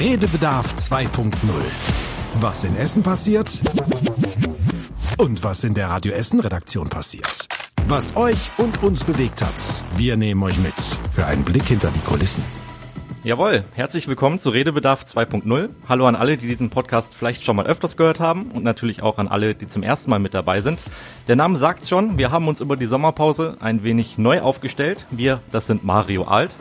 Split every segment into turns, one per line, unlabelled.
Redebedarf 2.0. Was in Essen passiert und was in der Radio Essen Redaktion passiert. Was euch und uns bewegt hat. Wir nehmen euch mit für einen Blick hinter die Kulissen.
Jawohl, herzlich willkommen zu Redebedarf 2.0. Hallo an alle, die diesen Podcast vielleicht schon mal öfters gehört haben und natürlich auch an alle, die zum ersten Mal mit dabei sind. Der Name sagt's schon, wir haben uns über die Sommerpause ein wenig neu aufgestellt. Wir, das sind Mario Alt.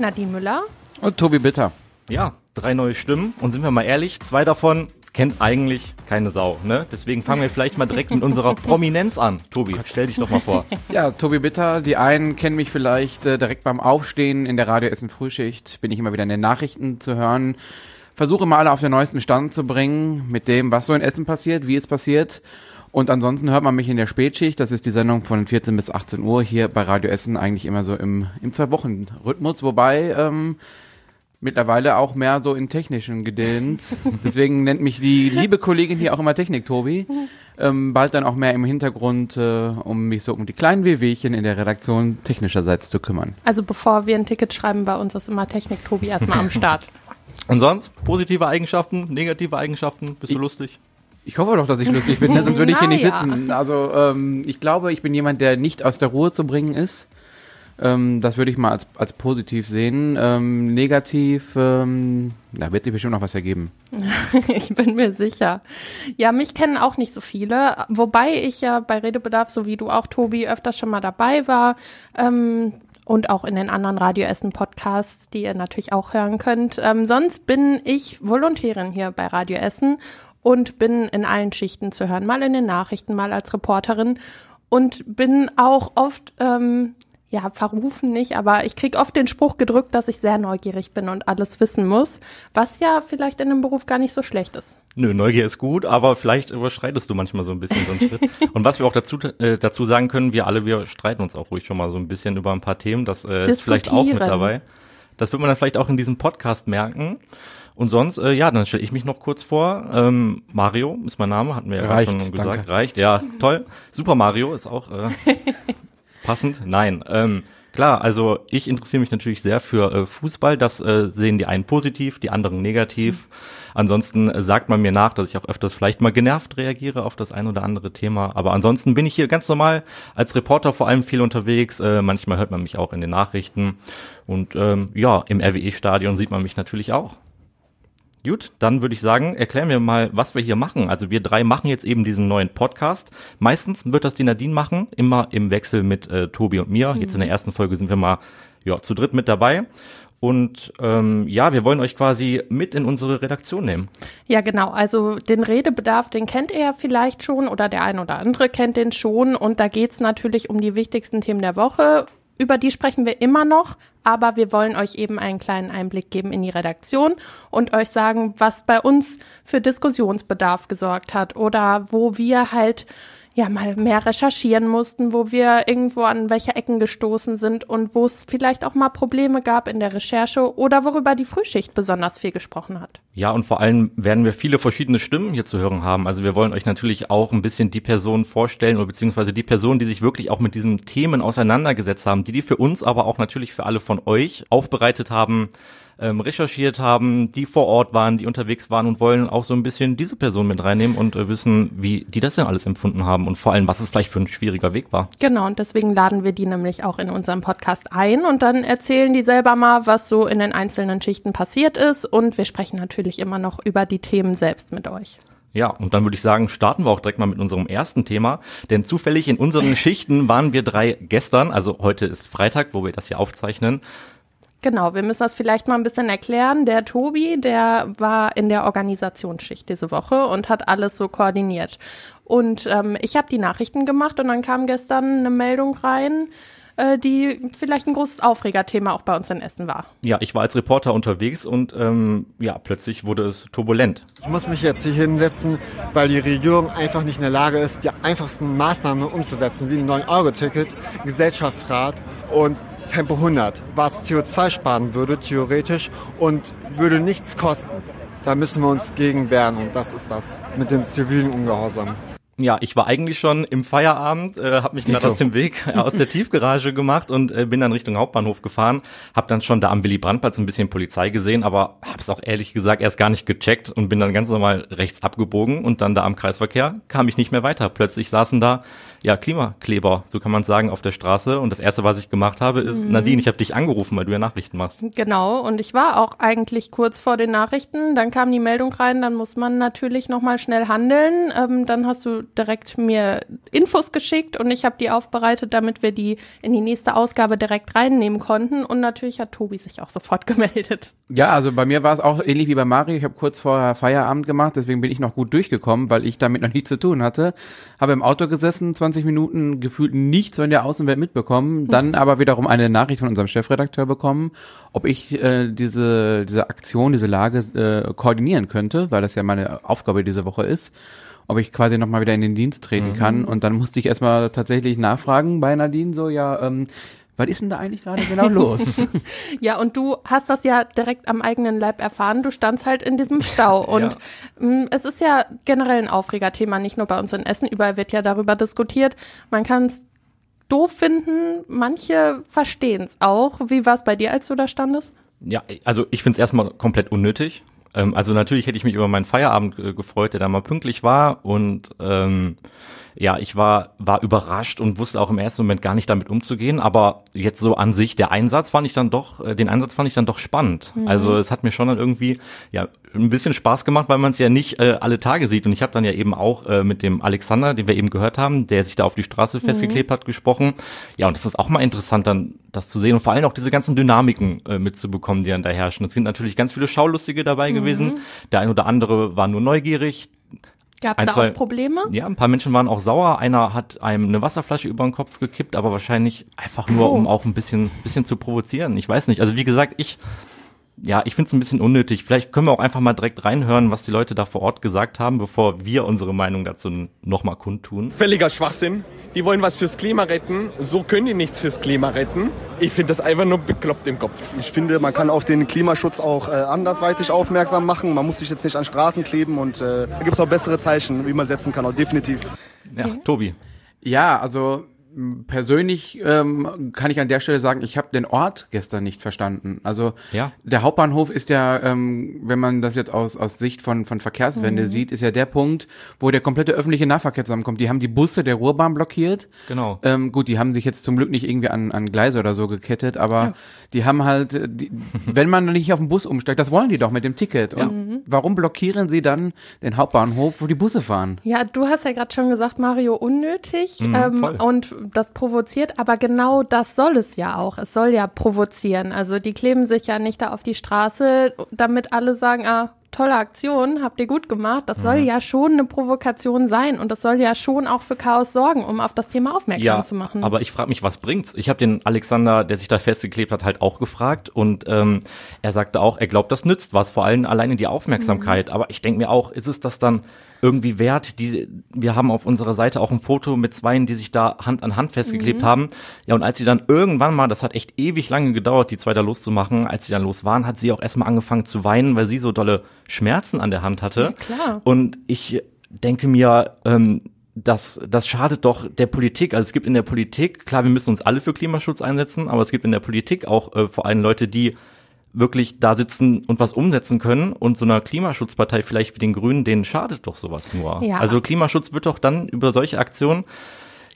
Nadine Müller.
Und Tobi Bitter.
Ja, drei neue Stimmen und sind wir mal ehrlich, zwei davon kennt eigentlich keine Sau. Ne? Deswegen fangen wir vielleicht mal direkt mit unserer Prominenz an. Tobi, stell dich doch mal vor.
Ja, Tobi Bitter, die einen kennen mich vielleicht äh, direkt beim Aufstehen in der Radio Essen Frühschicht, bin ich immer wieder in den Nachrichten zu hören. Versuche mal alle auf den neuesten Stand zu bringen mit dem, was so in Essen passiert, wie es passiert. Und ansonsten hört man mich in der Spätschicht, das ist die Sendung von 14 bis 18 Uhr hier bei Radio Essen eigentlich immer so im, im Zwei-Wochen-Rhythmus, wobei ähm, mittlerweile auch mehr so in technischen Gedöns. Deswegen nennt mich die liebe Kollegin hier auch immer Technik-Tobi. Ähm, bald dann auch mehr im Hintergrund, äh, um mich so um die kleinen Wehwehchen in der Redaktion technischerseits zu kümmern.
Also bevor wir ein Ticket schreiben, bei uns ist immer Technik-Tobi erstmal am Start.
Und sonst? Positive Eigenschaften, negative Eigenschaften? Bist du
Ich-
lustig?
Ich hoffe doch, dass ich lustig bin, ne? sonst würde ich hier nicht
Naja.
sitzen. Also ähm, ich glaube, ich bin jemand, der nicht aus der Ruhe zu bringen ist. Ähm, das würde ich mal als, als positiv sehen. Ähm, negativ, ähm, da wird sich bestimmt noch was ergeben.
ich bin mir sicher. Ja, mich kennen auch nicht so viele, wobei ich ja bei Redebedarf, so wie du auch, Tobi, öfters schon mal dabei war. Ähm, und auch in den anderen Radio Essen Podcasts, die ihr natürlich auch hören könnt. Ähm, sonst bin ich Volontärin hier bei Radio Essen und bin in allen Schichten zu hören, mal in den Nachrichten, mal als Reporterin und bin auch oft, ähm, ja, verrufen nicht, aber ich krieg oft den Spruch gedrückt, dass ich sehr neugierig bin und alles wissen muss, was ja vielleicht in dem Beruf gar nicht so schlecht ist.
Nö, Neugier ist gut, aber vielleicht überschreitest du manchmal so ein bisschen so einen Schritt. Und was wir auch dazu, äh, dazu sagen können, wir alle, wir streiten uns auch ruhig schon mal so ein bisschen über ein paar Themen. Das äh, ist vielleicht auch mit dabei. Das wird man dann vielleicht auch in diesem Podcast merken. Und sonst, äh, ja, dann stelle ich mich noch kurz vor. Ähm, Mario ist mein Name, hatten wir ja gerade
Reicht,
schon gesagt.
danke.
Reicht, ja, toll. Super Mario ist auch äh, passend. Nein, ähm, klar, also ich interessiere mich natürlich sehr für äh, Fußball. Das äh, sehen die einen positiv, die anderen negativ. Ansonsten äh, sagt man mir nach, dass ich auch öfters vielleicht mal genervt reagiere auf das ein oder andere Thema. Aber ansonsten bin ich hier ganz normal als Reporter vor allem viel unterwegs. Äh, manchmal hört man mich auch in den Nachrichten. Und ähm, ja, im RWE-Stadion sieht man mich natürlich auch. Gut, dann würde ich sagen, erklär mir mal, was wir hier machen. Also wir drei machen jetzt eben diesen neuen Podcast. Meistens wird das die Nadine machen, immer im Wechsel mit äh, Tobi und mir. Jetzt in der ersten Folge sind wir mal ja, zu dritt mit dabei. Und ähm, ja, wir wollen euch quasi mit in unsere Redaktion nehmen.
Ja, genau. Also den Redebedarf, den kennt ihr ja vielleicht schon oder der ein oder andere kennt den schon. Und da geht's natürlich um die wichtigsten Themen der Woche. Über die sprechen wir immer noch, aber wir wollen euch eben einen kleinen Einblick geben in die Redaktion und euch sagen, was bei uns für Diskussionsbedarf gesorgt hat oder wo wir halt ja mal mehr recherchieren mussten, wo wir irgendwo an welche Ecken gestoßen sind und wo es vielleicht auch mal Probleme gab in der Recherche oder worüber die Frühschicht besonders viel gesprochen hat.
Ja, und vor allem werden wir viele verschiedene Stimmen hier zu hören haben. Also wir wollen euch natürlich auch ein bisschen die Personen vorstellen oder beziehungsweise die Personen, die sich wirklich auch mit diesen Themen auseinandergesetzt haben, die die für uns, aber auch natürlich für alle von euch aufbereitet haben, ähm, recherchiert haben, die vor Ort waren, die unterwegs waren und wollen auch so ein bisschen diese Person mit reinnehmen und äh, wissen, wie die das denn alles empfunden haben und vor allem, was es vielleicht für ein schwieriger Weg war.
Genau, und deswegen laden wir die nämlich auch in unserem Podcast ein und dann erzählen die selber mal, was so in den einzelnen Schichten passiert ist und wir sprechen natürlich immer noch über die Themen selbst mit euch.
Ja, und dann würde ich sagen, starten wir auch direkt mal mit unserem ersten Thema. Denn zufällig in unseren Schichten waren wir drei gestern, also heute ist Freitag, wo wir das hier aufzeichnen.
Genau, wir müssen das vielleicht mal ein bisschen erklären. Der Tobi, der war in der Organisationsschicht diese Woche und hat alles so koordiniert. Und ähm, ich habe die Nachrichten gemacht und dann kam gestern eine Meldung rein, äh, die vielleicht ein großes Aufregerthema auch bei uns in Essen war.
Ja, ich war als Reporter unterwegs und ähm, ja, plötzlich wurde es turbulent.
Ich muss mich jetzt hier hinsetzen, weil die Regierung einfach nicht in der Lage ist, die einfachsten Maßnahmen umzusetzen, wie ein 9-Euro-Ticket, Gesellschaftsrat und Tempo 100, was CO2 sparen würde, theoretisch, und würde nichts kosten. Da müssen wir uns gegen wehren und das ist das mit dem zivilen Ungehorsam.
Ja, ich war eigentlich schon im Feierabend, äh, habe mich gerade aus dem Weg äh, aus der Tiefgarage gemacht und äh, bin dann Richtung Hauptbahnhof gefahren. Habe dann schon da am Willy Brandtplatz ein bisschen Polizei gesehen, aber habe es auch ehrlich gesagt erst gar nicht gecheckt und bin dann ganz normal rechts abgebogen und dann da am Kreisverkehr kam ich nicht mehr weiter. Plötzlich saßen da ja Klimakleber, so kann man sagen, auf der Straße und das erste, was ich gemacht habe, ist
Mhm.
Nadine, ich habe dich angerufen, weil du ja Nachrichten machst.
Genau, und ich war auch eigentlich kurz vor den Nachrichten. Dann kam die Meldung rein, dann muss man natürlich nochmal schnell handeln. Ähm, dann hast du direkt mir Infos geschickt und ich habe die aufbereitet, damit wir die in die nächste Ausgabe direkt reinnehmen konnten. Und natürlich hat Tobi sich auch sofort gemeldet.
Ja, also bei mir war es auch ähnlich wie bei Mario. Ich habe kurz vorher Feierabend gemacht, deswegen bin ich noch gut durchgekommen, weil ich damit noch nichts zu tun hatte. Habe im Auto gesessen, 20 Minuten gefühlt nichts von der Außenwelt mitbekommen, dann aber wiederum eine Nachricht von unserem Chefredakteur bekommen, ob ich äh, diese, diese Aktion, diese Lage äh, koordinieren könnte, weil das ja meine Aufgabe diese Woche ist ob ich quasi nochmal wieder in den Dienst treten kann. Und dann musste ich erstmal tatsächlich nachfragen bei Nadine, so, ja, ähm, was ist denn da eigentlich gerade genau los?
Ja, und du hast das ja direkt am eigenen Leib erfahren. Du standst halt in diesem Stau. Und mh, es ist ja generell ein Aufregerthema, nicht nur bei uns in Essen. Überall wird ja darüber diskutiert. Man kann es doof finden, manche verstehen es auch. Wie war es bei dir, als du da standest?
Ja, also ich finde es erstmal komplett unnötig. Ähm, also natürlich hätte ich mich über meinen Feierabend äh, gefreut, der da mal pünktlich war und ähm, ja, ich war war überrascht und wusste auch im ersten Moment gar nicht damit umzugehen, aber jetzt so an sich der Einsatz fand ich dann doch äh, den Einsatz fand ich dann doch spannend. Also es hat mir schon dann irgendwie ja ein bisschen Spaß gemacht, weil man es ja nicht äh, alle Tage sieht und ich habe dann ja eben auch äh, mit dem Alexander, den wir eben gehört haben, der sich da auf die Straße festgeklebt hat, gesprochen. Ja, und das ist auch mal interessant dann das zu sehen und vor allem auch diese ganzen Dynamiken äh, mitzubekommen, die dann da herrschen. Es sind natürlich ganz viele Schaulustige dabei gewesen. Der ein oder andere war nur neugierig,
Gab es da
zwei-
auch Probleme?
ja, ein paar Menschen waren auch sauer. Einer hat einem eine Wasserflasche über den Kopf gekippt, aber wahrscheinlich einfach nur,
Oh.
um auch ein bisschen, bisschen zu provozieren. Ich weiß nicht. Also wie gesagt, ich, ja, ich finde es ein bisschen unnötig. Vielleicht können wir auch einfach mal direkt reinhören, was die Leute da vor Ort gesagt haben, bevor wir unsere Meinung dazu nochmal kundtun.
Völliger Schwachsinn. Die wollen was fürs Klima retten. So können die nichts fürs Klima retten. Ich finde das einfach nur bekloppt im Kopf.
Ich finde, man kann auf den Klimaschutz auch äh, andersweitig aufmerksam machen. Man muss sich jetzt nicht an Straßen kleben und äh, da gibt es auch bessere Zeichen, wie man setzen kann, auch definitiv.
Ja, Tobi.
Ja, also persönlich ähm, kann ich an der Stelle sagen, ich habe den Ort gestern nicht verstanden. Also
Ja.
der Hauptbahnhof ist ja, ähm, wenn man das jetzt aus, aus Sicht von, von Verkehrswende sieht, ist ja der Punkt, wo der komplette öffentliche Nahverkehr zusammenkommt. Die haben die Busse der Ruhrbahn blockiert.
Genau.
Ähm, gut, die haben sich jetzt zum Glück nicht irgendwie an, an Gleise oder so gekettet, aber die haben halt, die, wenn man nicht auf den Bus umsteigt, das wollen die doch mit dem Ticket. Und warum blockieren sie dann den Hauptbahnhof, wo die Busse fahren?
Ja, du hast ja gerade schon gesagt, Mario, unnötig ähm,
voll.
und das provoziert, aber genau das soll es ja auch. Es soll ja provozieren. Also die kleben sich ja nicht da auf die Straße, damit alle sagen, ah, tolle Aktion, habt ihr gut gemacht. Das soll ja schon eine Provokation sein und das soll ja schon auch für Chaos sorgen, um auf das Thema aufmerksam
Ja,
zu machen.
aber ich frage mich, was bringt's? Ich habe den Alexander, der sich da festgeklebt hat, halt auch gefragt und ähm, er sagte auch, er glaubt, das nützt was, vor allem alleine die Aufmerksamkeit. Aber ich denke mir auch, ist es das dann irgendwie wert? Die, wir haben auf unserer Seite auch ein Foto mit Zweien, die sich da Hand an Hand festgeklebt haben. Ja, und als sie dann irgendwann mal, das hat echt ewig lange gedauert, die zwei da loszumachen, als sie dann los waren, hat sie auch erstmal angefangen zu weinen, weil sie so dolle Schmerzen an der Hand hatte.
Ja, klar.
Und ich denke mir, ähm, das, das schadet doch der Politik. Also es gibt in der Politik, klar, wir müssen uns alle für Klimaschutz einsetzen, aber es gibt in der Politik auch äh, vor allem Leute, die wirklich da sitzen und was umsetzen können. Und so einer Klimaschutzpartei vielleicht wie den Grünen, denen schadet doch sowas nur.
Ja.
Also Klimaschutz wird doch dann über solche Aktionen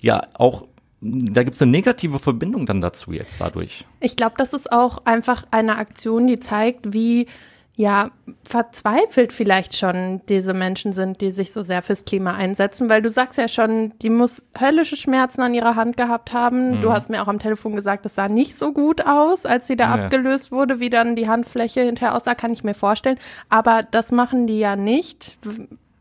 ja auch, da gibt es eine negative Verbindung dann dazu jetzt dadurch.
Ich glaube, das ist auch einfach eine Aktion, die zeigt, wie ja verzweifelt vielleicht schon diese Menschen sind, die sich so sehr fürs Klima einsetzen, weil du sagst ja schon, die muss höllische Schmerzen an ihrer Hand gehabt haben. Du hast mir auch am Telefon gesagt, es sah nicht so gut aus, als sie da
Nee.
abgelöst wurde, wie dann die Handfläche hinterher aussah, kann ich mir vorstellen. Aber das machen die ja nicht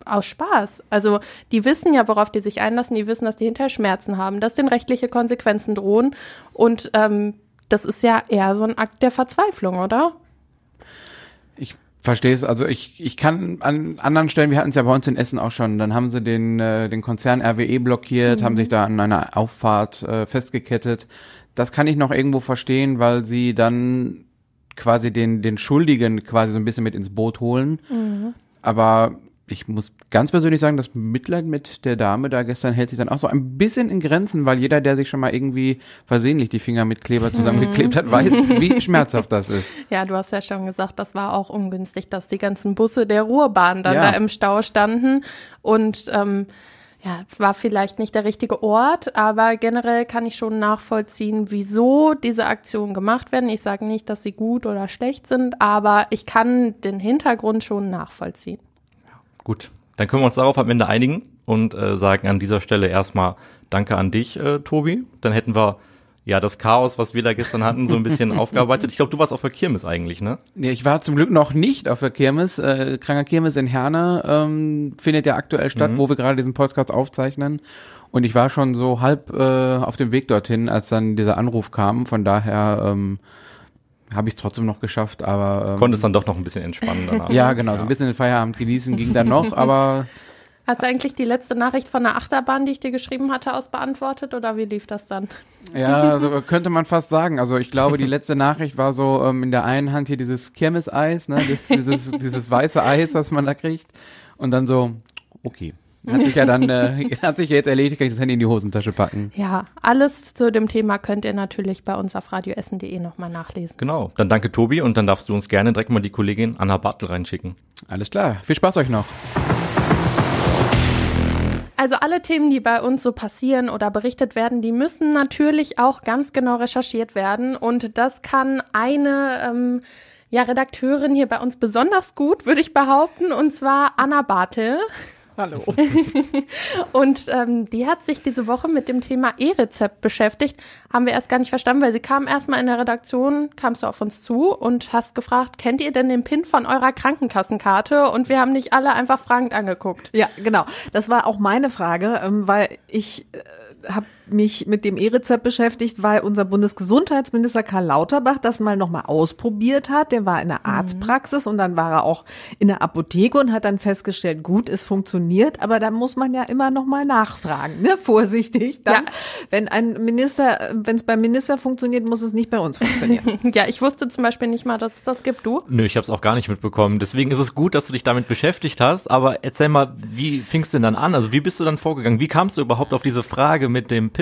aus Spaß. Also die wissen ja, worauf die sich einlassen, die wissen, dass die hinterher Schmerzen haben, dass denen rechtliche Konsequenzen drohen und ähm, das ist ja eher so ein Akt der Verzweiflung, oder?
Es. Also ich, ich kann an anderen Stellen, wir hatten es ja bei uns in Essen auch schon, dann haben sie den, äh, den Konzern RWE blockiert, haben sich da an einer Auffahrt äh, festgekettet. Das kann ich noch irgendwo verstehen, weil sie dann quasi den, den Schuldigen quasi so ein bisschen mit ins Boot holen. Aber ich muss ganz persönlich sagen, das Mitleid mit der Dame da gestern hält sich dann auch so ein bisschen in Grenzen, weil jeder, der sich schon mal irgendwie versehentlich die Finger mit Kleber zusammengeklebt hat, weiß, wie schmerzhaft das ist.
Ja, du hast ja schon gesagt, das war auch ungünstig, dass die ganzen Busse der Ruhrbahn dann
Ja.
da im Stau standen und ähm, ja, war vielleicht nicht der richtige Ort, aber generell kann ich schon nachvollziehen, wieso diese Aktionen gemacht werden. Ich sage nicht, dass sie gut oder schlecht sind, aber ich kann den Hintergrund schon nachvollziehen.
Gut, dann können wir uns darauf am Ende einigen und äh, sagen an dieser Stelle erstmal Danke an dich, äh, Tobi. Dann hätten wir ja das Chaos, was wir da gestern hatten, so ein bisschen aufgearbeitet. Ich glaube, du warst auf der Kirmes eigentlich, ne?
Nee, ich war zum Glück noch nicht auf der Kirmes. Äh, Kranker Kirmes in Herne ähm, findet ja aktuell statt, wo wir gerade diesen Podcast aufzeichnen. Und ich war schon so halb äh, auf dem Weg dorthin, als dann dieser Anruf kam. Von daher ähm, habe ich es trotzdem noch geschafft, aber ähm,
Konntest dann doch noch ein bisschen entspannen danach.
ja, genau, so ein bisschen den Feierabend genießen ging dann noch, aber
Hast du eigentlich die letzte Nachricht von der Achterbahn, die ich dir geschrieben hatte, aus beantwortet oder wie lief das dann?
ja, so könnte man fast sagen. Also ich glaube, die letzte Nachricht war so ähm, in der einen Hand hier dieses Kirmeseis, ne, dieses, dieses weiße Eis, was man da kriegt. Und dann so, okay. Hat sich ja dann, äh, hat sich ja jetzt erledigt, kann ich das Handy in die Hosentasche packen.
Ja, alles zu dem Thema könnt ihr natürlich bei uns auf radioessen.de nochmal nachlesen.
Genau. Dann danke, Tobi, und dann darfst du uns gerne direkt mal die Kollegin Anna Bartel reinschicken.
Alles klar. Viel Spaß euch noch.
Also alle Themen, die bei uns so passieren oder berichtet werden, die müssen natürlich auch ganz genau recherchiert werden. Und das kann eine ähm, ja, Redakteurin hier bei uns besonders gut, würde ich behaupten, und zwar Anna Bartel. Hallo. und ähm, die hat sich diese Woche mit dem Thema E-Rezept beschäftigt. Haben wir erst gar nicht verstanden, weil sie kam erstmal in der Redaktion, kamst du auf uns zu und hast gefragt, kennt ihr denn den PIN von eurer Krankenkassenkarte? Und wir haben dich alle einfach fragend angeguckt.
Ja, genau. Das war auch meine Frage, ähm, weil ich äh, habe mich mit dem E-Rezept beschäftigt, weil unser Bundesgesundheitsminister Karl Lauterbach das mal nochmal ausprobiert hat. Der war in der Arztpraxis und dann war er auch in der Apotheke und hat dann festgestellt, gut, es funktioniert, aber da muss man ja immer nochmal nachfragen, ne? vorsichtig. Dann,
Ja.
Wenn ein Minister, wenn es beim Minister funktioniert, muss es nicht bei uns funktionieren.
Ja, ich wusste zum Beispiel nicht mal, dass es das gibt, du.
Nö, ich habe es auch gar nicht mitbekommen. Deswegen ist es gut, dass du dich damit beschäftigt hast. Aber erzähl mal, wie fing's denn dann an? Also wie bist du dann vorgegangen? Wie kamst du überhaupt auf diese Frage mit dem PIN?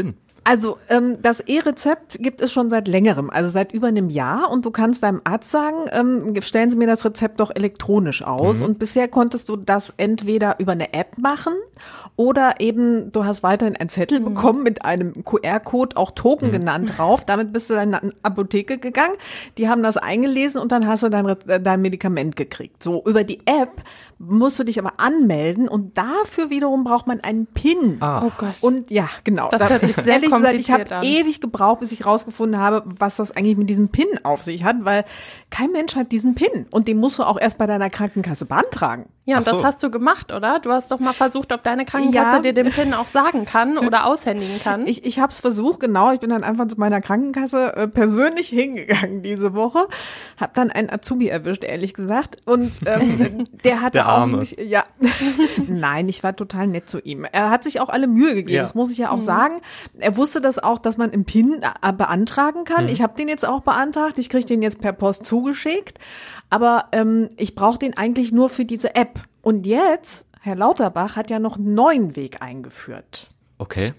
Also ähm, das E-Rezept gibt es schon seit längerem, also seit über einem Jahr. Und du kannst deinem Arzt sagen, ähm, stellen Sie mir das Rezept doch elektronisch aus. Und bisher konntest du das entweder über eine App machen oder eben du hast weiterhin einen Zettel bekommen mit einem QR-Code, auch Token genannt drauf. Damit bist du dann in eine Apotheke gegangen. Die haben das eingelesen und dann hast du dein, äh, dein Medikament gekriegt. So über die App musst du dich aber anmelden und dafür wiederum braucht man einen PIN.
Ah.
Oh Gott.
Und ja, genau.
Das
Da-
hört sich sehr
ehrlich gesagt, ich habe
kompliziert
ewig gebraucht, bis ich rausgefunden habe, was das eigentlich mit diesem PIN auf sich hat, weil kein Mensch hat diesen PIN und den musst du auch erst bei deiner Krankenkasse beantragen.
Ja, und
so.
das hast du gemacht, oder? Du hast doch mal versucht, ob deine Krankenkasse
Ja.
dir den PIN auch sagen kann oder aushändigen kann.
Ich, ich habe es versucht, genau. Ich bin dann einfach zu meiner Krankenkasse äh, persönlich hingegangen diese Woche, habe dann einen Azubi erwischt, ehrlich gesagt, und ähm, der hatte
Der
auch
Arme.
nicht, ja, nein, ich war total nett zu ihm. Er hat sich auch alle Mühe gegeben,
Ja.
das muss ich ja auch sagen. Er wusste das auch, dass man im PIN äh, beantragen kann. Ich habe den jetzt auch beantragt. Ich kriege den jetzt per Post zugeschickt, aber ähm, ich brauche den eigentlich nur für diese App. Und jetzt, Herr Lauterbach hat ja noch einen neuen Weg eingeführt.
Okay.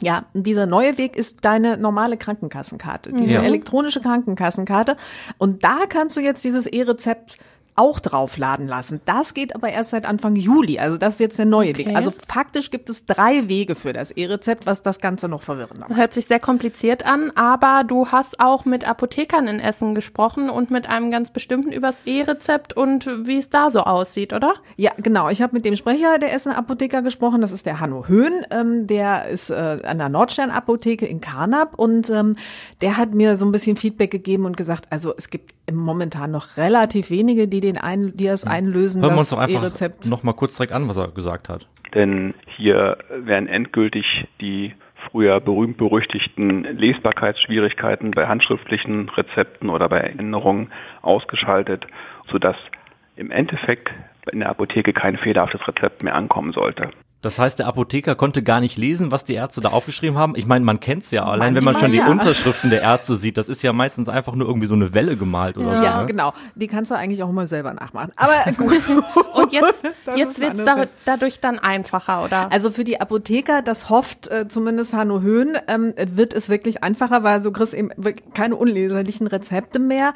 Ja, dieser neue Weg ist deine normale Krankenkassenkarte, diese
Ja.
elektronische Krankenkassenkarte. Und da kannst du jetzt dieses E-Rezept auch draufladen lassen. Das geht aber erst seit Anfang Juli. Also das ist jetzt der neue
Okay.
Weg. Also faktisch gibt es drei Wege für das E-Rezept, was das Ganze noch verwirrender macht.
Hört sich sehr kompliziert an, aber du hast auch mit Apothekern in Essen gesprochen und mit einem ganz bestimmten übers E-Rezept und wie es da so aussieht, oder?
Ja, genau. Ich habe mit dem Sprecher der Essener Apotheker gesprochen. Das ist der Hanno Höhn. Ähm, der ist äh, an der Nordstern-Apotheke in Karnap und ähm, der hat mir so ein bisschen Feedback gegeben und gesagt, also es gibt momentan noch relativ wenige, die den ein, die das einlösen,
Hören wir
das
uns doch einfach
E-Rezept.
noch mal kurz direkt an, was er gesagt hat.
Denn hier werden endgültig die früher berühmt-berüchtigten Lesbarkeitsschwierigkeiten bei handschriftlichen Rezepten oder bei Änderungen ausgeschaltet, sodass im Endeffekt in der Apotheke kein fehlerhaftes Rezept mehr ankommen sollte.
Das heißt, der Apotheker konnte gar nicht lesen, was die Ärzte da aufgeschrieben haben. Ich meine, man kennt's ja, allein wenn man schon
Manchmal
die
ja.
Unterschriften der Ärzte sieht, das ist ja meistens einfach nur irgendwie so eine Welle gemalt oder so.
Ja,
ne?
genau. Die kannst du eigentlich auch immer selber nachmachen. Aber gut.
Und jetzt,
Das
jetzt wird's da, dadurch dann einfacher, oder?
Also für die Apotheker, das hofft äh, zumindest Hanno Höhn, ähm, wird es wirklich einfacher, weil so kriegst eben wirklich keine unleserlichen Rezepte mehr.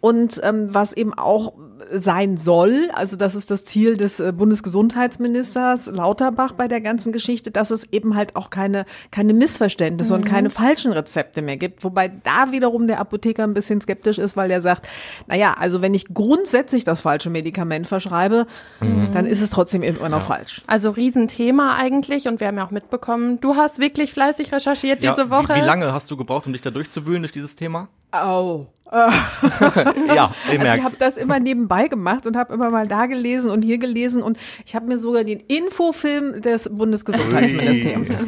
Und ähm, was eben auch sein soll, also das ist das Ziel des äh, Bundesgesundheitsministers Lauterbach bei der ganzen Geschichte, dass es eben halt auch keine, keine Missverständnisse und keine falschen Rezepte mehr gibt. Wobei da wiederum der Apotheker ein bisschen skeptisch ist, weil er sagt, naja, also wenn ich grundsätzlich das falsche Medikament verschreibe, dann ist es trotzdem immer noch falsch.
Also Riesenthema eigentlich und wir haben ja auch mitbekommen, du hast wirklich fleißig recherchiert
Ja,
diese Woche.
Wie, wie lange hast du gebraucht, um dich da durchzuwühlen durch dieses Thema?
Oh.
Ja, ich
Also ich habe das immer nebenbei gemacht und habe immer mal da gelesen und hier gelesen und ich habe mir sogar den Infofilm des Bundesgesundheitsministeriums.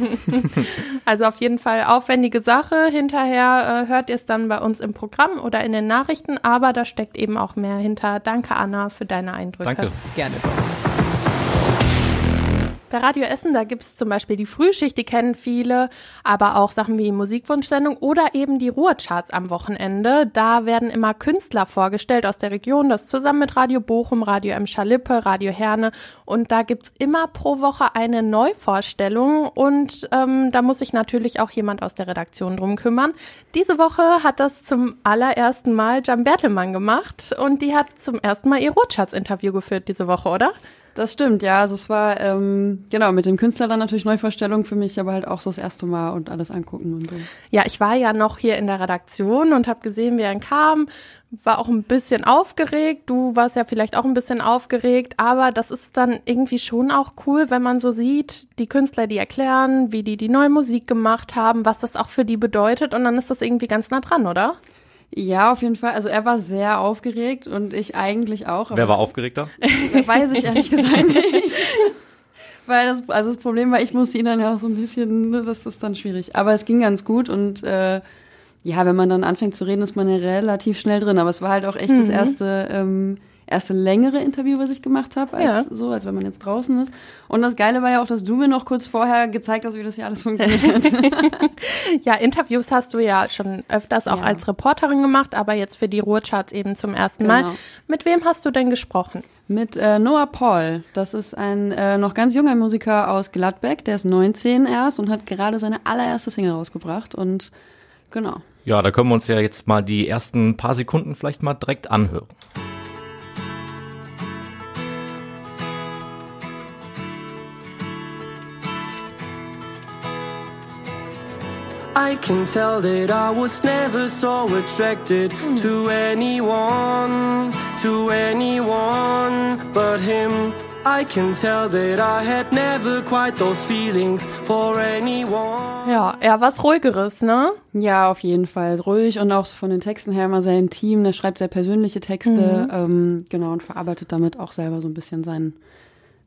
Also auf jeden Fall aufwendige Sache. Hinterher äh, hört ihr es dann bei uns im Programm oder in den Nachrichten, aber da steckt eben auch mehr hinter. Danke Anna für deine Eindrücke.
Danke.
Gerne.
Bei Radio Essen, da gibt's zum Beispiel die Frühschicht, die kennen viele, aber auch Sachen wie Musikwunschsendung oder eben die Ruhrcharts am Wochenende. Da werden immer Künstler vorgestellt aus der Region, das zusammen mit Radio Bochum, Radio M. Schalippe, Radio Herne. Und da gibt's immer pro Woche eine Neuvorstellung und ähm, da muss sich natürlich auch jemand aus der Redaktion drum kümmern. Diese Woche hat das zum allerersten Mal Jan Bertelmann gemacht und die hat zum ersten Mal ihr Ruhrcharts-Interview geführt diese Woche, oder?
Das stimmt, ja. Also es war ähm, genau mit dem Künstler dann natürlich Neuvorstellung für mich, aber halt auch so das erste Mal und alles angucken und so.
Ja, ich war ja noch hier in der Redaktion und habe gesehen, wie er kam. War auch ein bisschen aufgeregt. Du warst ja vielleicht auch ein bisschen aufgeregt, aber das ist dann irgendwie schon auch cool, wenn man so sieht, die Künstler, die erklären, wie die die neue Musik gemacht haben, was das auch für die bedeutet und dann ist das irgendwie ganz nah dran, oder?
Ja, auf jeden Fall. Also er war sehr aufgeregt und ich eigentlich auch. aber
Wer war aufgeregter?
Weiß ich ehrlich gesagt nicht. Weil das, also das Problem war, ich musste ihn dann ja auch so ein bisschen, ne, das ist dann schwierig. Aber es ging ganz gut und äh, ja, wenn man dann anfängt zu reden, ist man ja relativ schnell drin. Aber es war halt auch echt das erste, ähm, erste längere Interview, was ich gemacht habe, als
Ja.
so, als wenn man jetzt draußen ist. Und das Geile war ja auch, dass du mir noch kurz vorher gezeigt hast, wie das hier alles funktioniert.
Ja, Interviews hast du ja schon öfters auch
Ja.
als Reporterin gemacht, aber jetzt für die Ruhrcharts eben zum ersten Mal.
Genau.
Mit wem hast du denn gesprochen?
Mit äh, Noah Paul. Das ist ein äh, noch ganz junger Musiker aus Gladbeck. Der ist 19 erst und hat gerade seine allererste Single rausgebracht. Und genau.
Ja, da können wir uns ja jetzt mal die ersten paar Sekunden vielleicht mal direkt anhören.
I can tell that I was never so attracted to anyone, to anyone but him. I can tell that I had never quite those feelings for anyone.
Ja, eher was ruhigeres, ne?
Ja, auf jeden Fall. Ruhig und auch so von den Texten her immer sehr intim. Der schreibt sehr persönliche Texte. Ähm, genau, und verarbeitet damit auch selber so ein bisschen sein,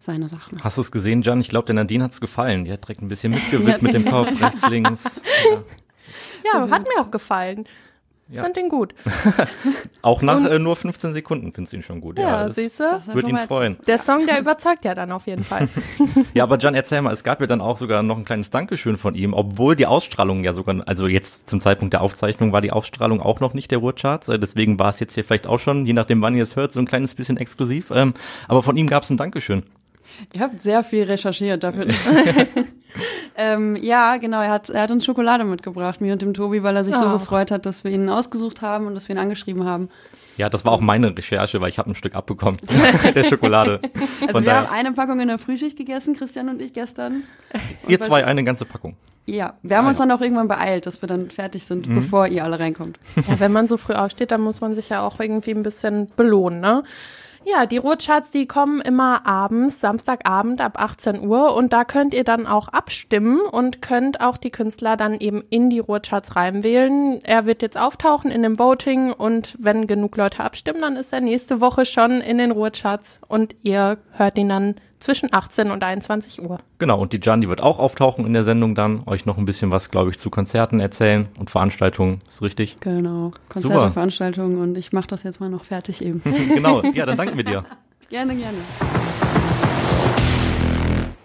seine Sachen.
Hast du es gesehen, Jan? Ich glaube, der Nadine hat's gefallen. Die hat direkt ein bisschen mitgewippt mit dem Kopf, rechts, links. Ja.
Ja, hat mir auch gefallen.
Ja.
Fand ihn gut.
Auch nach äh, nur 15 Sekunden findest du ihn schon gut. Ja,
Ja, siehst du?
Würde ihn freuen.
Der Song, der überzeugt ja dann auf jeden Fall.
Ja, aber Jan, erzähl mal, es gab ja dann auch sogar noch ein kleines Dankeschön von ihm, obwohl die Ausstrahlung ja sogar, also jetzt zum Zeitpunkt der Aufzeichnung war die Ausstrahlung auch noch nicht der Ruhrcharts, äh, deswegen war es jetzt hier vielleicht auch schon, je nachdem wann ihr es hört, so ein kleines bisschen exklusiv. Ähm, aber von ihm gab es ein Dankeschön.
Ihr habt sehr viel recherchiert dafür. ähm, ja, genau. Er hat, er hat uns Schokolade mitgebracht, mir und dem Tobi, weil er sich so
Ach.
gefreut hat, dass wir ihn ausgesucht haben und dass wir ihn angeschrieben haben.
Ja, das war auch meine Recherche, weil ich habe ein Stück abbekommen der Schokolade.
Also
Von
wir haben
daher,
eine Packung in der Frühschicht gegessen, Christian und ich gestern.
ihr
was-
zwei eine ganze Packung.
Ja, wir haben
Ah,
uns
ja.
dann auch irgendwann beeilt, dass wir dann fertig sind,
Mhm.
bevor ihr alle reinkommt.
Ja, wenn man so früh aufsteht, dann muss man sich ja auch irgendwie ein bisschen belohnen, ne? Ja, die Ruhrcharts, die kommen immer abends, Samstagabend ab 18 Uhr und da könnt ihr dann auch abstimmen und könnt auch die Künstler dann eben in die Ruhrcharts reinwählen. Er wird jetzt auftauchen in dem Voting und wenn genug Leute abstimmen, dann ist er nächste Woche schon in den Ruhrcharts und ihr hört ihn dann zwischen 18 und 21 Uhr.
Genau, und die Jan, die wird auch auftauchen in der Sendung dann, euch noch ein bisschen was, glaube ich, zu Konzerten erzählen und Veranstaltungen, ist richtig?
Genau. Konzerte,
Super.
Veranstaltungen und ich mache das jetzt mal noch fertig eben.
genau, ja, dann danken wir dir.
gerne, gerne.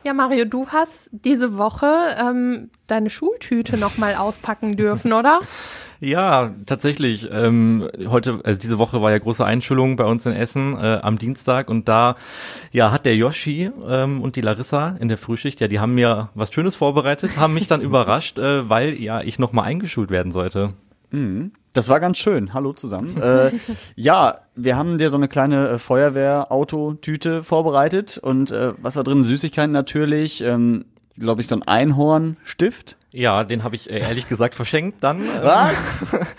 Ja, Mario, du hast diese Woche ähm, deine Schultüte nochmal auspacken dürfen, oder?
Ja, tatsächlich. Ähm, heute, also diese Woche war ja große Einschulung bei uns in Essen äh, am Dienstag und da ja hat der Yoshi ähm, und die Larissa in der Frühschicht, ja, die haben mir was Schönes vorbereitet, haben mich dann überrascht, äh, weil ja ich nochmal eingeschult werden sollte.
Mhm. Das war ganz schön. Hallo zusammen. äh, ja, wir haben dir so eine kleine äh, Feuerwehr-Autotüte vorbereitet und äh, was war drin? Süßigkeiten natürlich, ähm, glaube ich, so ein Einhornstift.
Ja, den habe ich äh, ehrlich gesagt verschenkt dann. ähm,
Was?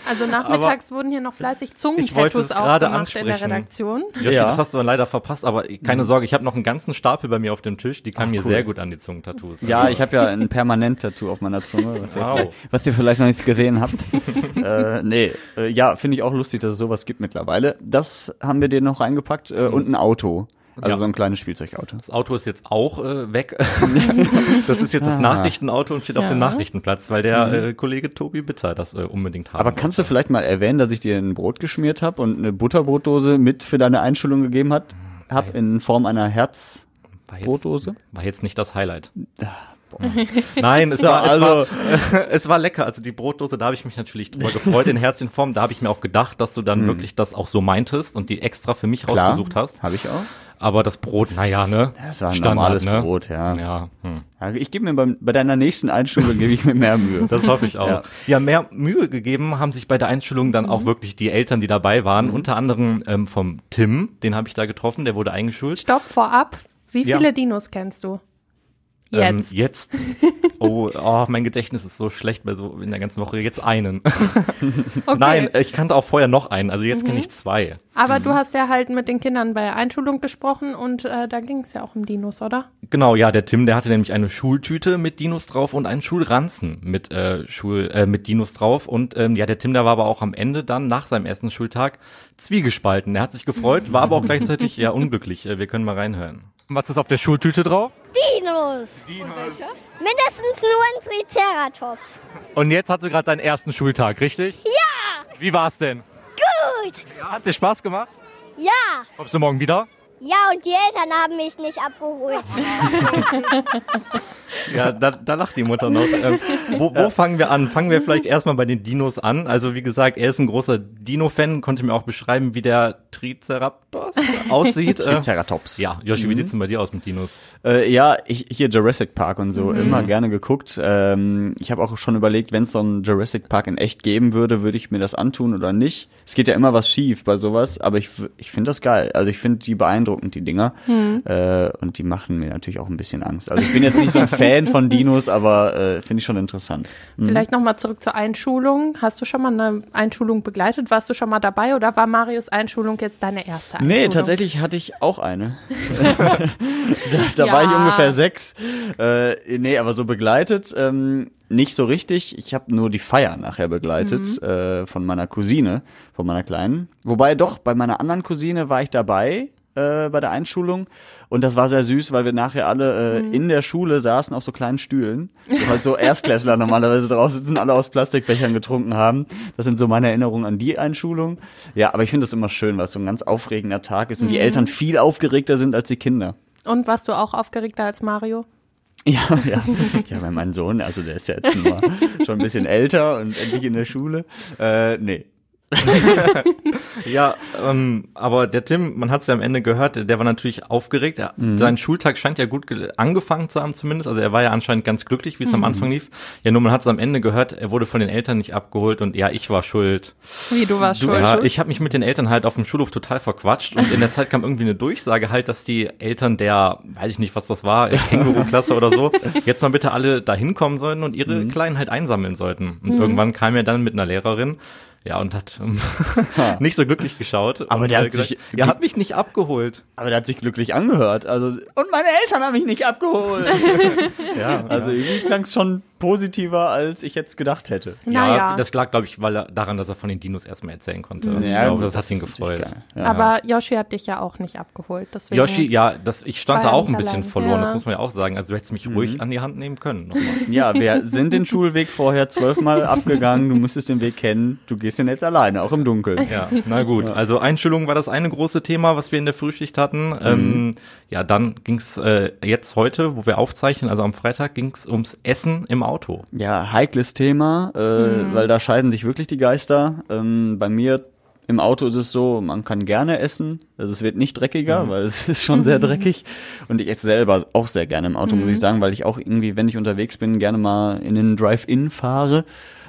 Also nachmittags wurden hier noch fleißig
Ich wollte es
Zungentattoos auch
gerade
gemacht in der
ansprechen.
Redaktion.
Yoshi,
Ja.
das hast du leider verpasst, aber keine
Mhm.
Sorge, ich habe noch einen ganzen Stapel bei mir auf dem Tisch, die kann
Ach,
mir
cool.
sehr gut an die Zungentattoos.
Ja, ich habe ja ein Permanent-Tattoo auf meiner Zunge, was, ihr,
Wow.
vielleicht, was ihr vielleicht noch nicht gesehen habt. äh, nee, äh, ja, finde ich auch lustig, dass es sowas gibt mittlerweile. Das haben wir dir noch reingepackt äh, und ein Auto. Also
Ja.
so ein kleines Spielzeugauto.
Das Auto ist jetzt auch äh, weg. das ist jetzt das
Ah.
Nachrichtenauto und steht auf
Ja.
dem Nachrichtenplatz, weil der
Mhm.
äh, Kollege Tobi Bitter das äh, unbedingt haben
Aber kannst du
wollte.
vielleicht mal erwähnen, dass ich dir ein Brot geschmiert habe und eine Butterbrotdose mit für deine Einschulung gegeben hat, hab in Form einer
war jetzt,
Herzbrotdose?
war jetzt nicht das Highlight. Nein, es, war, es,
also-
war, es war lecker. Also die Brotdose, da habe ich mich natürlich drüber gefreut, in Herzchenform. Da habe ich mir auch gedacht, dass du dann wirklich das auch so meintest und die extra für mich
Hm. Klar,
rausgesucht hast.
habe ich auch.
Aber das Brot, naja, ne?
Das war ein
Standard,
normales
ne?
Brot, ja.
Ja, hm.
Ja, Ich gebe mir beim, bei deiner nächsten Einschulung gebe ich mir mehr Mühe.
Das hoffe ich auch.
Ja.
Ja. mehr Mühe gegeben haben sich bei der Einschulung dann
Mhm.
auch wirklich die Eltern, die dabei waren. Unter anderem ähm, vom Tim, den habe ich da getroffen, der wurde eingeschult.
Stopp vorab. Wie
Ja.
viele Dinos kennst du? Jetzt.
Ähm, jetzt. Oh, oh, mein Gedächtnis ist so schlecht bei so in der ganzen Woche. Jetzt einen.
Okay.
Nein, ich kannte auch vorher noch einen. Also jetzt
Mhm.
kenne ich zwei.
Aber du hast ja halt mit den Kindern bei der Einschulung gesprochen und äh, da ging es ja auch um Dinos, oder?
Genau, ja, der Tim, der hatte nämlich eine Schultüte mit Dinos drauf und einen Schulranzen mit äh, Schul äh, mit Dinos drauf und ähm, ja, der Tim, der war aber auch am Ende dann nach seinem ersten Schultag zwiegespalten. Er hat sich gefreut, war aber auch gleichzeitig ja unglücklich. Äh, wir können mal reinhören. Was ist auf der Schultüte drauf?
Dinos. Mindestens nur ein Triceratops.
Und jetzt hast du gerade deinen ersten Schultag, richtig?
Ja,
Wie war's denn?
Gut.
Ja, hat dir Spaß gemacht?
Ja,
Kommst du morgen wieder?
Ja, und die Eltern haben mich nicht abgeholt.
Ja, da, da lacht die Mutter noch. Ähm, wo wo fangen wir an? Fangen wir vielleicht erstmal bei den Dinos an. Also wie gesagt, er ist ein großer Dino-Fan, konnte mir auch beschreiben, wie der Triceratops aussieht. Äh,
Triceratops.
ja, Joshi, wie
Mhm.
sieht's denn bei dir aus mit Dinos?
Äh, ja, ich, hier Jurassic Park und so,
Mhm.
immer gerne geguckt. Ähm, ich habe auch schon überlegt, wenn es so einen Jurassic Park in echt geben würde, würde ich mir das antun oder nicht. Es geht ja immer was schief bei sowas, aber ich, ich finde das geil. Also ich finde die beeindruckend, die Dinger.
Hm.
Äh, und die machen mir natürlich auch ein bisschen Angst. Also ich bin jetzt nicht so ein Fan von Dinos, aber äh, finde ich schon interessant. Mhm.
Vielleicht nochmal zurück zur Einschulung. Hast du schon mal eine Einschulung begleitet? Warst du schon mal dabei oder war Marius Einschulung jetzt deine erste Einschulung?
Nee, tatsächlich hatte ich auch eine. da da
Ja.
war ich ungefähr sechs. Äh, nee, aber so begleitet, ähm, nicht so richtig. Ich habe nur die Feier nachher begleitet
Mhm.
äh, von meiner Cousine, von meiner Kleinen. Wobei doch, bei meiner anderen Cousine war ich dabei äh, bei der Einschulung und das war sehr süß, weil wir nachher alle äh,
Mhm.
in der Schule saßen auf so kleinen Stühlen, wo halt so Erstklässler normalerweise drauf sitzen, alle aus Plastikbechern getrunken haben. Das sind so meine Erinnerungen an die Einschulung. Ja, aber ich finde das immer schön, weil es so ein ganz aufregender Tag ist und die
Mhm.
Eltern viel aufgeregter sind als die Kinder.
Und warst du auch aufgeregter als Mario?
Ja, ja. Ja, weil mein Sohn, also der ist ja jetzt nur schon ein bisschen älter und endlich in der Schule. Äh, nee.
Ja, ähm, aber der Tim, man hat es ja am Ende gehört, der war natürlich aufgeregt. Er,
Mhm.
Sein Schultag scheint ja gut ge- angefangen zu haben zumindest. Also er war ja anscheinend ganz glücklich, wie es am
Mhm.
Anfang lief. Ja, nur man hat es am Ende gehört, er wurde von den Eltern nicht abgeholt und ja, ich war schuld.
Wie, du warst schuld?
Ja, ich habe mich mit den Eltern halt auf dem Schulhof total verquatscht und in der Zeit kam irgendwie eine Durchsage halt, dass die Eltern der, weiß ich nicht, was das war, Känguru-Klasse oder so, jetzt mal bitte alle da hinkommen sollten und ihre Kleinen halt einsammeln sollten. Und
Mhm.
irgendwann kam er dann mit einer Lehrerin, ja, und hat ähm, nicht so glücklich geschaut.
Aber der
äh,
hat sich-
er hat mich nicht abgeholt.
Aber der hat sich glücklich angehört. Also, und meine Eltern haben mich nicht abgeholt. ja, also irgendwie klang es schon positiver, als ich jetzt gedacht hätte.
Naja.
Ja, das lag, glaube ich, weil er, daran, dass er von den Dinos erstmal erzählen konnte.
Mhm.
Ich
Ja,
glaube,
gut,
das hat
das
ihn gefreut.
Ja.
Aber Yoshi hat dich ja auch nicht abgeholt. Deswegen
Yoshi, ja, das, ich stand da
ja
auch ein bisschen
allein.
verloren,
Ja.
das muss man ja auch sagen. Also du hättest mich ruhig an die Hand nehmen können. nochmal.
Ja, wir sind den Schulweg vorher zwölfmal abgegangen. Du müsstest den Weg kennen. Du gehst den jetzt alleine, auch im Dunkeln.
Ja, na gut. Also Einschulung war das eine große Thema, was wir in der Frühschicht hatten. Ähm, ja, dann ging's äh, jetzt heute, wo wir aufzeichnen, also am Freitag, ging's ums Essen im Auto.
Ja, heikles Thema, äh,
Mhm.
weil da scheiden sich wirklich die Geister. Ähm, bei mir im Auto ist es so, man kann gerne essen. Also es wird nicht dreckiger, weil es ist schon sehr dreckig. Und ich esse selber auch sehr gerne im Auto, muss
Mhm.
ich sagen, weil ich auch irgendwie, wenn ich unterwegs bin, gerne mal in den Drive-In fahre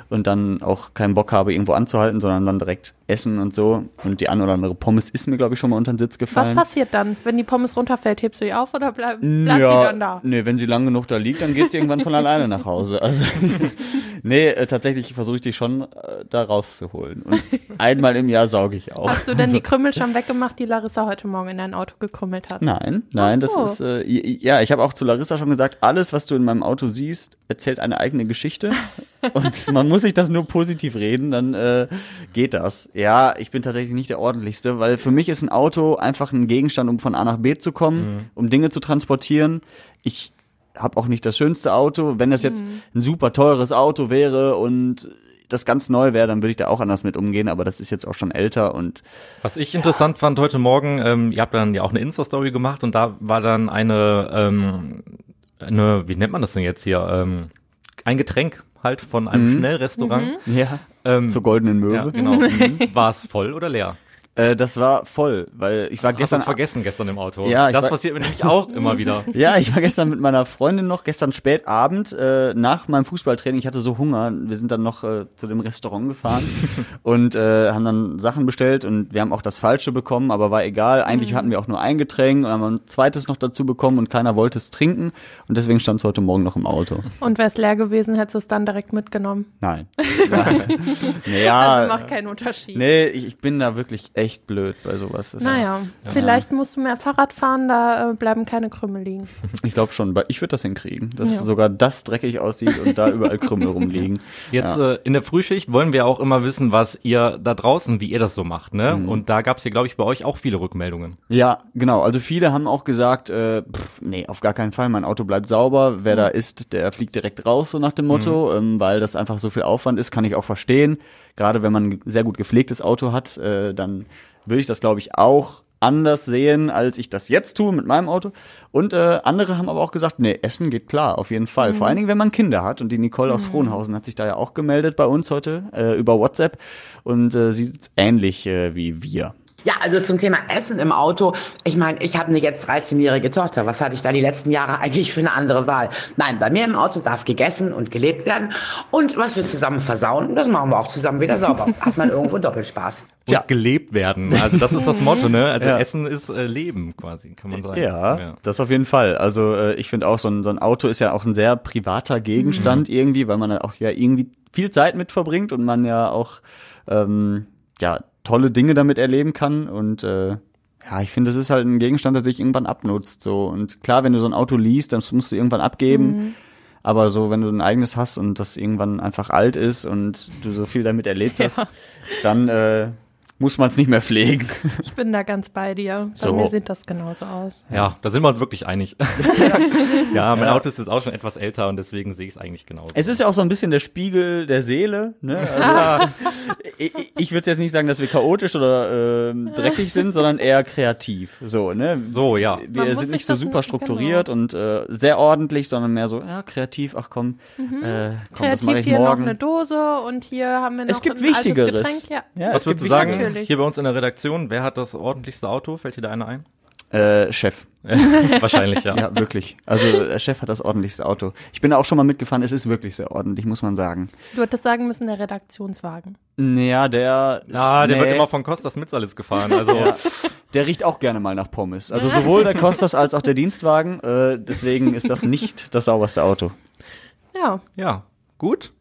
und dann auch keinen Bock habe, irgendwo anzuhalten, sondern dann direkt essen und so. Und die ein oder andere Pommes ist mir, glaube ich, schon mal unter den Sitz
Was
gefallen.
passiert dann? Wenn die Pommes runterfällt, hebst du die auf oder bleib, bleibt die
ja,
dann da?
nee, wenn sie lang genug da liegt, dann geht sie irgendwann von alleine nach Hause. Also, nee, äh, tatsächlich versuche ich die schon äh, da rauszuholen. Und einmal im Jahr sauge ich auch.
Hast du denn die Krümmel schon weggemacht, die Larissa heute Morgen in dein Auto gekrümmelt hat?
Nein, nein,
so.
das ist, äh, ja, ich habe auch zu Larissa schon gesagt, alles, was du in meinem Auto siehst, erzählt eine eigene Geschichte. Und man muss sich das nur positiv reden, dann äh, geht das. Ja, ich bin tatsächlich nicht der ordentlichste, weil für mich ist ein Auto einfach ein Gegenstand, um von A nach B zu kommen,
Mhm.
um Dinge zu transportieren. Ich habe auch nicht das schönste Auto. Wenn das jetzt ein super teures Auto wäre und das ganz neu wäre, dann würde ich da auch anders mit umgehen, aber das ist jetzt auch schon älter und
Was ich interessant fand heute Morgen, ähm, ihr habt dann ja auch eine Insta-Story gemacht und da war dann eine, ähm, eine, wie nennt man das denn jetzt hier, ähm, ein Getränk halt von einem
Mhm.
Schnellrestaurant.
ja,
Ähm,
zur goldenen Möwe.
ja, genau.
Mhm.
War es voll oder leer?
Äh, das war voll, weil ich war
Hast
gestern
du's vergessen gestern im Auto?
Ja, ich
das
war-
passiert mir nämlich auch immer wieder.
Ja, ich war gestern mit meiner Freundin noch, gestern spät Abend, äh, nach meinem Fußballtraining. Ich hatte so Hunger. Wir sind dann noch äh, zu dem Restaurant gefahren und äh, haben dann Sachen bestellt und wir haben auch das Falsche bekommen, aber war egal. Eigentlich hatten wir auch nur ein Getränk und haben ein zweites noch dazu bekommen und keiner wollte es trinken und deswegen stand es heute Morgen noch im Auto.
Und wäre es leer gewesen, hättest du es dann direkt mitgenommen.
Nein. naja,
Also macht keinen Unterschied.
nee, ich, ich bin da wirklich echt blöd bei sowas. Das
Naja,
ist,
vielleicht musst du mehr Fahrrad fahren, da äh, bleiben keine Krümel liegen.
Ich glaube schon, ich würde das hinkriegen, dass
Ja.
sogar das dreckig aussieht und da überall Krümel rumliegen.
Jetzt
ja.
äh, in der Frühschicht wollen wir auch immer wissen, was ihr da draußen, wie ihr das so macht, ne?
Mhm.
Und da gab es hier, glaube ich, bei euch auch viele Rückmeldungen.
Ja, genau. Also viele haben auch gesagt, äh, pff, nee, auf gar keinen Fall, mein Auto bleibt sauber. Wer da ist, der fliegt direkt raus, so nach dem Motto, ähm, weil das einfach so viel Aufwand ist, kann ich auch verstehen. Gerade wenn man ein sehr gut gepflegtes Auto hat, äh, dann würde ich das, glaube ich, auch anders sehen, als ich das jetzt tue mit meinem Auto. Und äh, andere haben aber auch gesagt, nee, Essen geht klar, auf jeden Fall. Vor allen Dingen, wenn man Kinder hat. Und die Nicole aus Frohnhausen hat sich da ja auch gemeldet bei uns heute äh, über WhatsApp. Und äh, sie sieht ähnlich äh, wie wir.
Ja, also zum Thema Essen im Auto. Ich meine, ich habe eine jetzt 13-jährige Tochter. Was hatte ich da die letzten Jahre eigentlich für eine andere Wahl? Nein, bei mir im Auto darf gegessen und gelebt werden. Und was wir zusammen versauen, das machen wir auch zusammen wieder sauber. Hat man irgendwo Doppelspaß.
Und gelebt werden. Also das ist das Motto, ne? Also
Ja.
Essen ist äh, Leben quasi, kann man sagen.
Ja, das auf jeden Fall. Also äh, ich finde auch, so ein, so ein Auto ist ja auch ein sehr privater Gegenstand irgendwie, weil man ja auch ja irgendwie viel Zeit mit verbringt und man ja auch ähm, ja tolle Dinge damit erleben kann und äh, ja, ich finde, das ist halt ein Gegenstand, der sich irgendwann abnutzt. So und klar, wenn du so ein Auto liest, dann musst du irgendwann abgeben.
Mhm.
Aber so, wenn du ein eigenes hast und das irgendwann einfach alt ist und du so viel damit erlebt hast, dann äh, muss man es nicht mehr pflegen.
Ich bin da ganz bei dir. Bei
So.
mir sieht das genauso aus.
Ja, da sind wir uns wirklich einig. ja, mein
Ja.
Auto ist jetzt auch schon etwas älter und deswegen sehe ich es eigentlich genauso.
Es ist ja auch so ein bisschen der Spiegel der Seele. Ne? Also, ich ich würde jetzt nicht sagen, dass wir chaotisch oder ähm, dreckig sind, sondern eher kreativ. So, ne?
So, ja.
Man
Wir
muss
sind nicht so super strukturiert und äh, sehr ordentlich, sondern mehr so, ja, kreativ, ach komm,
Mhm.
äh, komm das mache
Kreativ
ich
hier noch eine Dose und hier haben wir noch
Es gibt
ein altes
Wichtigeres.
Getränk. Ja.
Ja,
Was
es
würdest du sagen,
Natürlich.
hier bei uns in der Redaktion, wer hat das ordentlichste Auto? Fällt dir da einer ein?
Äh, Chef.
Wahrscheinlich, ja.
Ja, wirklich. Also der Chef hat das ordentlichste Auto. Ich bin da auch schon mal mitgefahren, es ist wirklich sehr ordentlich, muss man sagen.
Du hättest sagen müssen, der Redaktionswagen.
Ja, der.
Ja, der
nee.
wird immer von Costas Mitsalis gefahren. Also
Ja. Der riecht auch gerne mal nach Pommes. Also sowohl der Costas als auch der Dienstwagen. Äh, deswegen ist das nicht das sauberste Auto.
Ja.
ja, gut.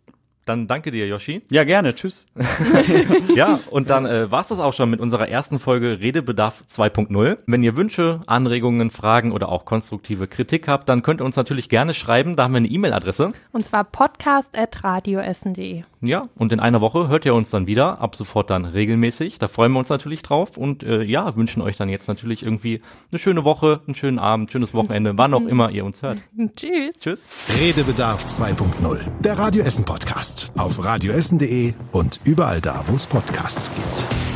Dann danke dir, Yoshi.
Ja, gerne. Tschüss.
ja, und dann äh, war's das auch schon mit unserer ersten Folge Redebedarf 2.0. Wenn ihr Wünsche, Anregungen, Fragen oder auch konstruktive Kritik habt, dann könnt ihr uns natürlich gerne schreiben. Da haben wir eine E-Mail-Adresse.
Und zwar podcast.radioessen.de.
Ja, und in einer Woche hört ihr uns dann wieder, ab sofort dann regelmäßig. Da freuen wir uns natürlich drauf und äh, ja, wünschen euch dann jetzt natürlich irgendwie eine schöne Woche, einen schönen Abend, schönes Wochenende, wann auch immer ihr uns hört.
Tschüss.
Tschüss.
Redebedarf 2.0, der Radio Essen Podcast auf radioessen.de und überall da, wo es Podcasts gibt.